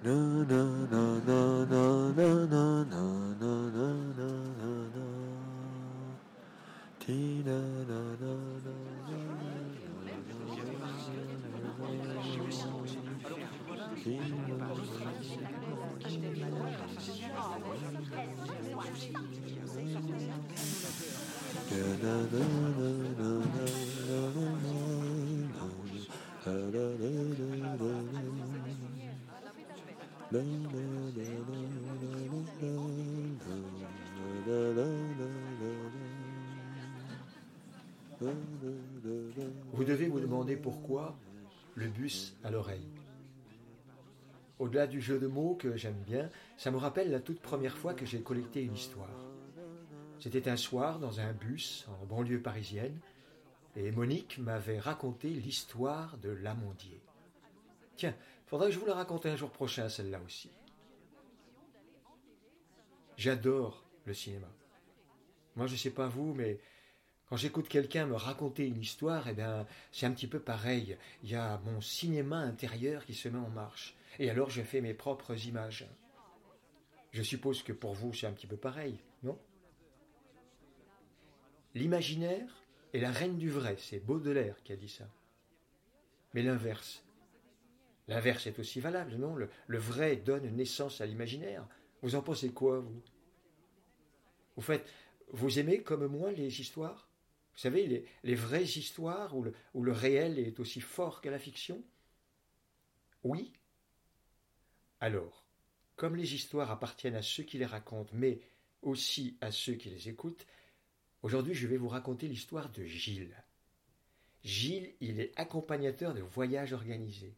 啦啦啦啦啦啦啦啦啦啦啦啦！听啦啦啦啦啦啦啦啦啦啦！听啦啦啦啦啦啦啦啦啦啦！Vous devez vous demander pourquoi le bus à l'oreille. Au-delà du jeu de mots que j'aime bien, ça me rappelle la toute première fois que j'ai collecté une histoire. C'était un soir dans un bus en banlieue parisienne et Monique m'avait raconté l'histoire de l'amandier. Tiens, faudrait que je vous la raconte un jour prochain, celle-là aussi. J'adore le cinéma. Moi, je ne sais pas vous, mais quand j'écoute quelqu'un me raconter une histoire, eh bien, c'est un petit peu pareil. Il y a mon cinéma intérieur qui se met en marche. Et alors, je fais mes propres images. Je suppose que pour vous, c'est un petit peu pareil, non? L'imaginaire est la reine du vrai, c'est Baudelaire qui a dit ça. Mais l'inverse. L'inverse est aussi valable, non? Le, vrai donne naissance à l'imaginaire. Vous en pensez quoi, vous? Vous faites, vous aimez comme moi les histoires? Vous savez, les, vraies histoires où le, où le réel est aussi fort que la fiction? Oui Alors, comme les histoires appartiennent à ceux qui les racontent, mais aussi à ceux qui les écoutent, aujourd'hui je vais vous raconter l'histoire de Gilles. Gilles, il est accompagnateur de voyages organisés.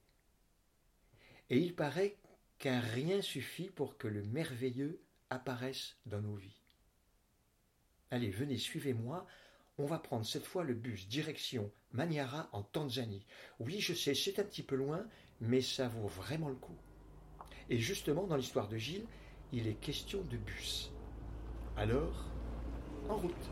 Et il paraît qu'un rien suffit pour que le merveilleux apparaisse dans nos vies. Allez, venez, suivez-moi, on va prendre cette fois le bus direction Maniara en Tanzanie. Oui, je sais, c'est un petit peu loin, mais ça vaut vraiment le coup. Et justement, dans l'histoire de Gilles, il est question de bus. Alors, en route.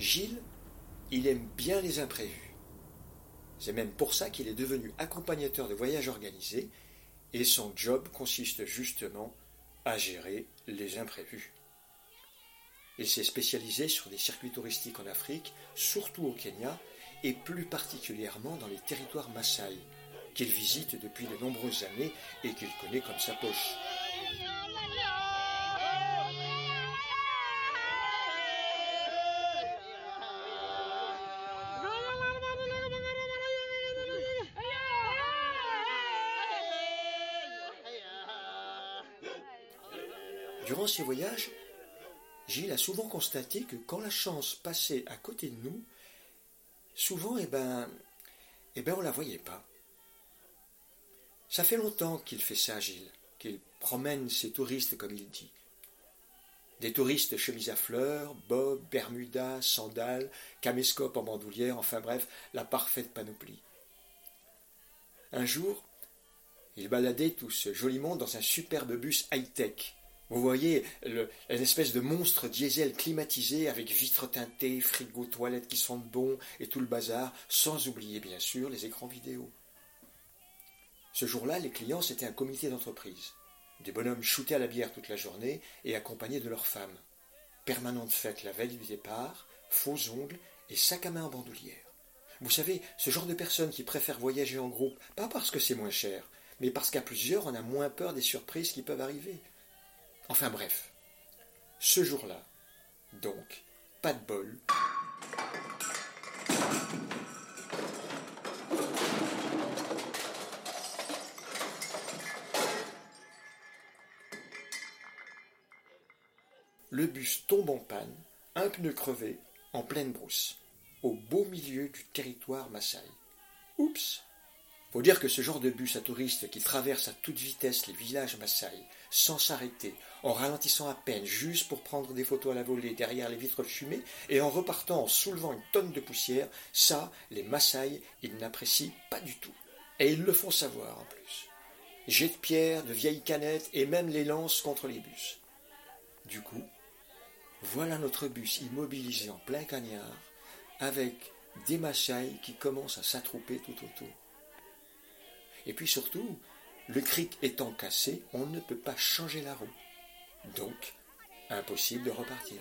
Gilles, il aime bien les imprévus. C'est même pour ça qu'il est devenu accompagnateur de voyages organisés, et son job consiste justement à gérer les imprévus. Il s'est spécialisé sur des circuits touristiques en Afrique, surtout au Kenya, et plus particulièrement dans les territoires Maasai, qu'il visite depuis de nombreuses années et qu'il connaît comme sa poche. Durant ces voyages, Gilles a souvent constaté que quand la chance passait à côté de nous, souvent, eh ben, eh ben, on la voyait pas. Ça fait longtemps qu'il fait ça, Gilles, qu'il promène ses touristes, comme il dit. Des touristes chemises à fleurs, bob, bermuda, sandales, caméscope en bandoulière, enfin bref, la parfaite panoplie. Un jour, il baladait tout ce joli monde dans un superbe bus high-tech, vous voyez le, une espèce de monstre diesel climatisé avec vitres teintées, frigo, toilettes qui sentent bon et tout le bazar, sans oublier bien sûr les écrans vidéo. Ce jour-là, les clients, c'était un comité d'entreprise. Des bonhommes shootés à la bière toute la journée et accompagnés de leurs femmes. Permanente fête la veille du départ, faux ongles et sac à main en bandoulière. Vous savez, ce genre de personnes qui préfèrent voyager en groupe, pas parce que c'est moins cher, mais parce qu'à plusieurs, on a moins peur des surprises qui peuvent arriver. Enfin bref, ce jour-là, donc, pas de bol. Le bus tombe en panne, un pneu crevé, en pleine brousse, au beau milieu du territoire Maasai. Oups Faut dire que ce genre de bus à touristes qui traverse à toute vitesse les villages Maasai, sans s'arrêter, en ralentissant à peine, juste pour prendre des photos à la volée derrière les vitres fumées, et en repartant en soulevant une tonne de poussière, ça, les Maasai, ils n'apprécient pas du tout. Et ils le font savoir en plus. Jets de pierre, de vieilles canettes, et même les lances contre les bus. Du coup, voilà notre bus immobilisé en plein cagnard, avec des Maasai qui commencent à s'attrouper tout autour. Et puis surtout, le cric étant cassé, on ne peut pas changer la roue. Donc, impossible de repartir.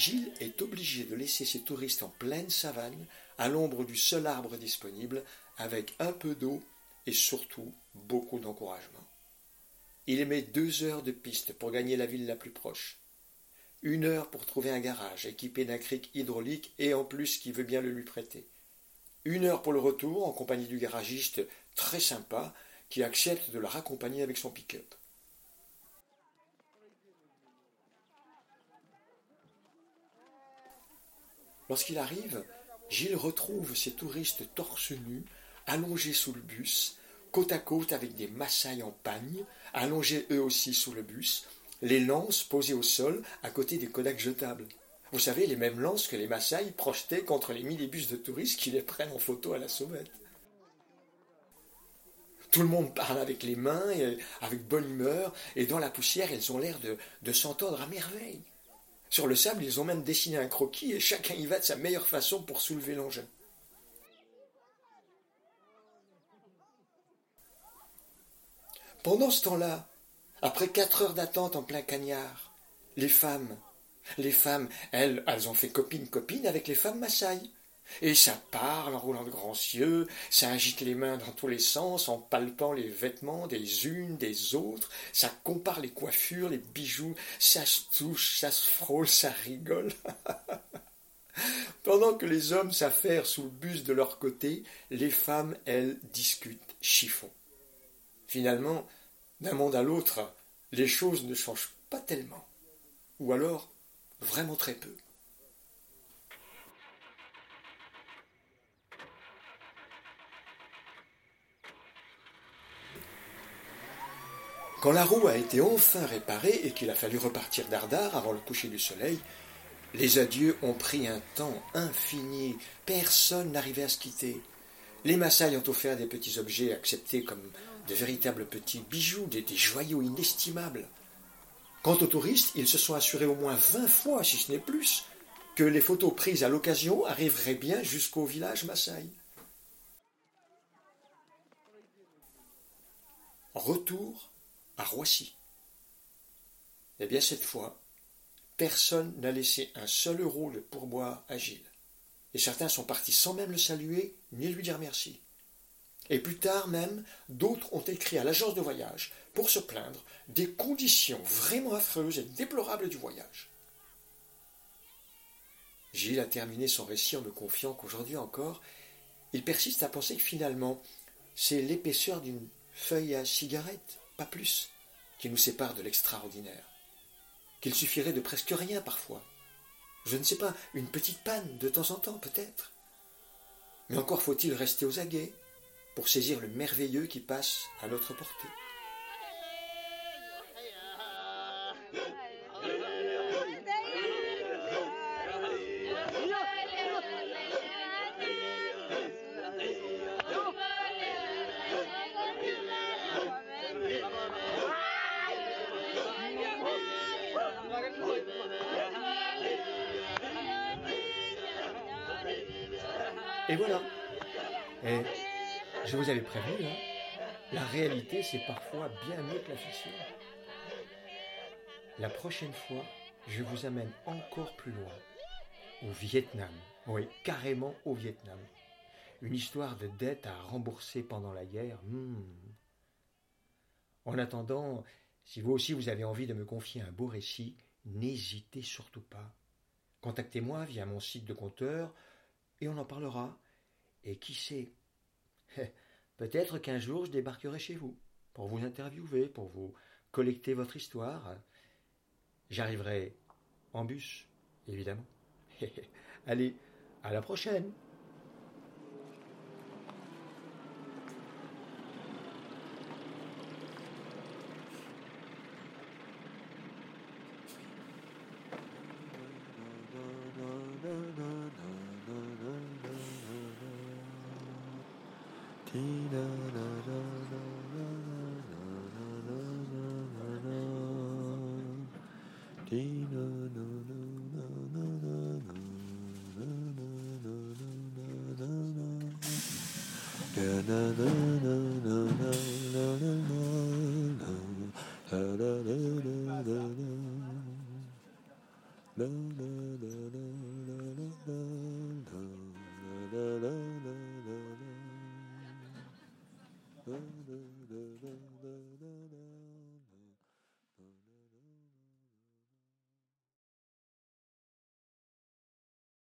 Gilles est obligé de laisser ses touristes en pleine savane, à l'ombre du seul arbre disponible, avec un peu d'eau et surtout beaucoup d'encouragement. Il met deux heures de piste pour gagner la ville la plus proche. Une heure pour trouver un garage équipé d'un cric hydraulique et en plus qui veut bien le lui prêter. Une heure pour le retour en compagnie du garagiste très sympa qui accepte de la raccompagner avec son pick-up. Lorsqu'il arrive, Gilles retrouve ses touristes torse nus, allongés sous le bus, côte à côte avec des massailles en pagne, allongés eux aussi sous le bus, les lances posées au sol à côté des Kodak jetables. Vous savez, les mêmes lances que les massailles projetaient contre les millibus de touristes qui les prennent en photo à la sauvette. Tout le monde parle avec les mains, et avec bonne humeur, et dans la poussière, elles ont l'air de s'entendre à merveille. Sur le sable, ils ont même dessiné un croquis et chacun y va de sa meilleure façon pour soulever l'engin. Pendant ce temps-là, après quatre heures d'attente en plein cagnard, les femmes, les femmes, elles, elles ont fait copine-copine avec les femmes Maasai. Et ça parle en roulant de grands cieux, ça agite les mains dans tous les sens en palpant les vêtements des unes, des autres, ça compare les coiffures, les bijoux, ça se touche, ça se frôle, ça rigole. Pendant que les hommes s'affairent sous le bus de leur côté, les femmes, elles, discutent chiffon. Finalement, d'un monde à l'autre, les choses ne changent pas tellement. Ou alors, vraiment très peu. Quand la roue a été enfin réparée et qu'il a fallu repartir dardard avant le coucher du soleil, les adieux ont pris un temps infini. Personne n'arrivait à se quitter. Les Maasai ont offert des petits objets acceptés comme de véritables petits bijoux, des, des joyaux inestimables. Quant aux touristes, ils se sont assurés au moins vingt fois, si ce n'est plus, que les photos prises à l'occasion arriveraient bien jusqu'au village Maasai. Retour à Roissy. Eh bien, cette fois, personne n'a laissé un seul euro de pourboire à Gilles. Et certains sont partis sans même le saluer ni lui dire merci. Et plus tard même, d'autres ont écrit à l'agence de voyage pour se plaindre des conditions vraiment affreuses et déplorables du voyage. Gilles a terminé son récit en me confiant qu'aujourd'hui encore, il persiste à penser que finalement, c'est l'épaisseur d'une feuille à cigarette pas plus, qui nous sépare de l'extraordinaire. Qu'il suffirait de presque rien parfois. Je ne sais pas, une petite panne de temps en temps peut-être. Mais encore faut-il rester aux aguets pour saisir le merveilleux qui passe à notre portée. Et voilà. Et je vous avais prévenu, hein, la réalité c'est parfois bien mieux que la fiction. La prochaine fois, je vous amène encore plus loin, au Vietnam. Oui, carrément au Vietnam. Une histoire de dette à rembourser pendant la guerre. Hmm. En attendant, si vous aussi vous avez envie de me confier un beau récit, n'hésitez surtout pas. Contactez-moi via mon site de compteur et on en parlera. Et qui sait? Peut-être qu'un jour je débarquerai chez vous pour vous interviewer, pour vous collecter votre histoire. J'arriverai en bus, évidemment. Allez, à la prochaine da da